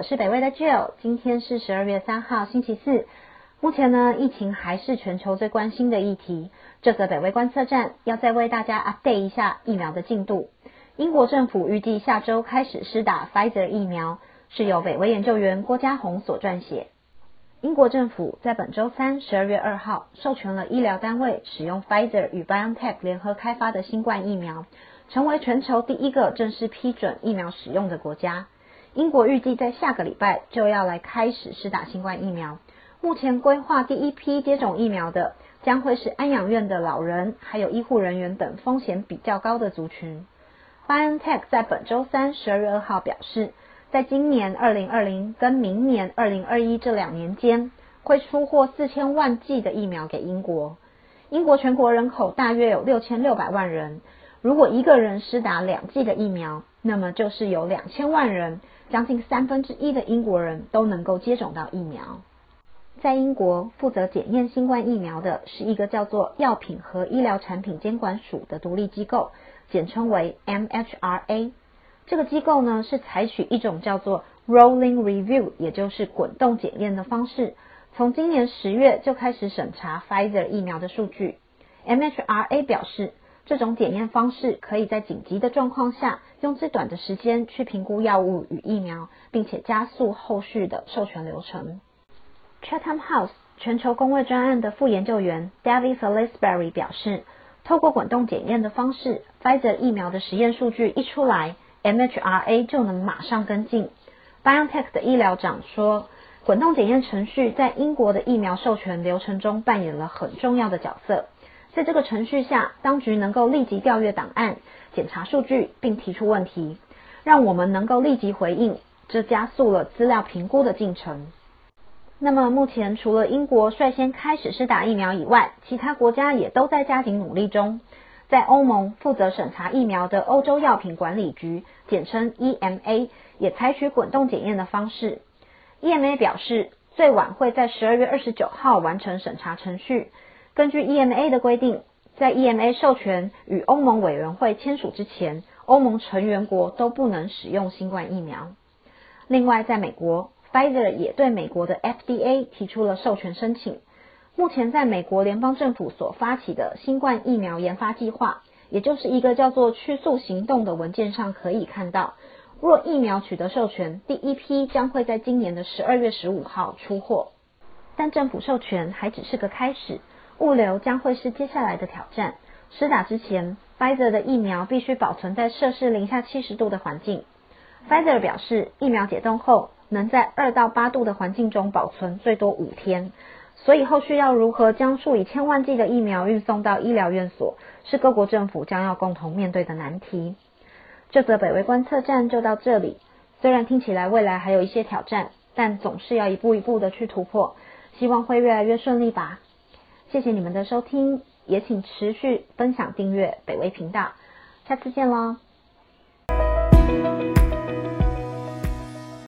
我是北威的 Jill。今天是十二月三号，星期四。目前呢，疫情还是全球最关心的议题。这则北威观测站要再为大家 update 一下疫苗的进度。英国政府预计下周开始施打 Pfizer 疫苗，是由北威研究员郭家宏所撰写。英国政府在本周三，十二月二号，授权了医疗单位使用 Pfizer 与 BioNTech 联合开发的新冠疫苗，成为全球第一个正式批准疫苗使用的国家。英国预计在下个礼拜就要来开始施打新冠疫苗。目前规划第一批接种疫苗的，将会是安养院的老人，还有医护人员等风险比较高的族群。BioNTech 在本周三，十二月二号表示。在今年二零二零跟明年二零二一这两年间，会出货四千万剂的疫苗给英国。英国全国人口大约有六千六百万人，如果一个人施打两剂的疫苗，那么就是有两千万人，将近三分之一的英国人都能够接种到疫苗。在英国负责检验新冠疫苗的是一个叫做药品和医疗产品监管署的独立机构，简称为 MHRA。这个机构呢是采取一种叫做 rolling review，也就是滚动检验的方式，从今年十月就开始审查 Pfizer 疫苗的数据。MHRA 表示，这种检验方式可以在紧急的状况下，用最短的时间去评估药物与疫苗，并且加速后续的授权流程。Chatham House 全球工位专案的副研究员 David Salisbury 表示，透过滚动检验的方式，Pfizer 疫苗的实验数据一出来。MHRA 就能马上跟进。BioNTech 的医疗长说，滚动检验程序在英国的疫苗授权流程中扮演了很重要的角色。在这个程序下，当局能够立即调阅档案、检查数据，并提出问题，让我们能够立即回应，这加速了资料评估的进程。那么，目前除了英国率先开始施打疫苗以外，其他国家也都在加紧努力中。在欧盟负责审查疫苗的欧洲药品管理局，简称 EMA，也采取滚动检验的方式。EMA 表示，最晚会在十二月二十九号完成审查程序。根据 EMA 的规定，在 EMA 授权与欧盟委员会签署之前，欧盟成员国都不能使用新冠疫苗。另外，在美国，Pfizer 也对美国的 FDA 提出了授权申请。目前，在美国联邦政府所发起的新冠疫苗研发计划，也就是一个叫做“趋速行动”的文件上可以看到，若疫苗取得授权，第一批将会在今年的十二月十五号出货。但政府授权还只是个开始，物流将会是接下来的挑战。施打之前，Pfizer 的疫苗必须保存在摄氏零下七十度的环境。Pfizer 表示，疫苗解冻后能在二到八度的环境中保存最多五天。所以，后续要如何将数以千万计的疫苗运送到医疗院所，是各国政府将要共同面对的难题。这则北威观测站就到这里。虽然听起来未来还有一些挑战，但总是要一步一步的去突破，希望会越来越顺利吧。谢谢你们的收听，也请持续分享订阅北威频道。下次见喽。